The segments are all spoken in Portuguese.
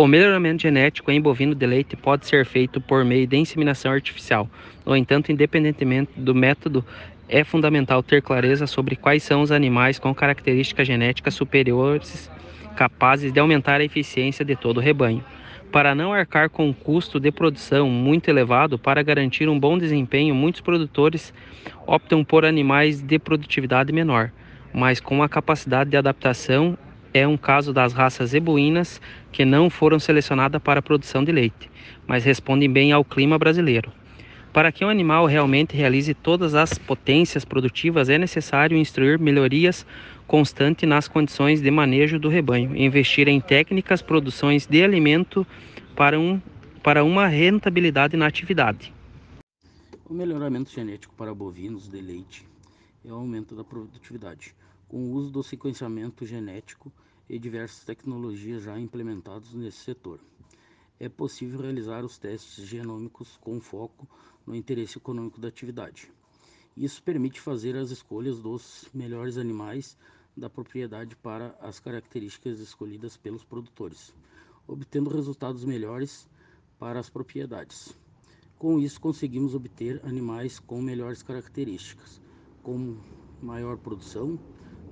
O melhoramento genético em bovino de leite pode ser feito por meio de inseminação artificial. No entanto, independentemente do método, é fundamental ter clareza sobre quais são os animais com características genéticas superiores capazes de aumentar a eficiência de todo o rebanho. Para não arcar com um custo de produção muito elevado, para garantir um bom desempenho, muitos produtores optam por animais de produtividade menor, mas com a capacidade de adaptação é um caso das raças zebuínas que não foram selecionadas para a produção de leite, mas respondem bem ao clima brasileiro. Para que um animal realmente realize todas as potências produtivas, é necessário instruir melhorias constantes nas condições de manejo do rebanho, investir em técnicas, produções de alimento para, um, para uma rentabilidade na atividade. O melhoramento genético para bovinos de leite é o aumento da produtividade com o uso do sequenciamento genético e diversas tecnologias já implementadas nesse setor. É possível realizar os testes genômicos com foco no interesse econômico da atividade. Isso permite fazer as escolhas dos melhores animais da propriedade para as características escolhidas pelos produtores, obtendo resultados melhores para as propriedades. Com isso, conseguimos obter animais com melhores características, como maior produção,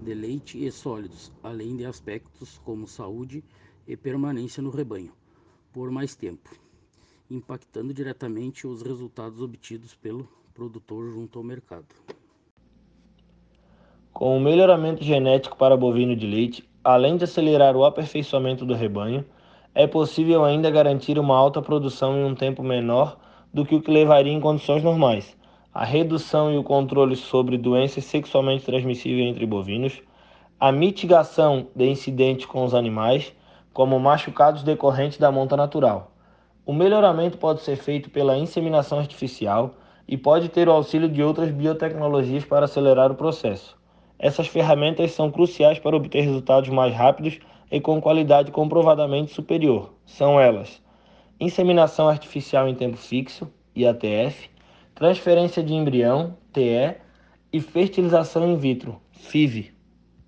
de leite e sólidos, além de aspectos como saúde e permanência no rebanho por mais tempo, impactando diretamente os resultados obtidos pelo produtor junto ao mercado. Com o melhoramento genético para bovino de leite, além de acelerar o aperfeiçoamento do rebanho, é possível ainda garantir uma alta produção em um tempo menor do que o que levaria em condições normais, a redução e o controle sobre doenças sexualmente transmissíveis entre bovinos, a mitigação de incidentes com os animais, como machucados decorrentes da monta natural. O melhoramento pode ser feito pela inseminação artificial e pode ter o auxílio de outras biotecnologias para acelerar o processo. Essas ferramentas são cruciais para obter resultados mais rápidos e com qualidade comprovadamente superior. São elas: inseminação artificial em tempo fixo, IATF, transferência de embrião, TE, e fertilização in vitro, FIV.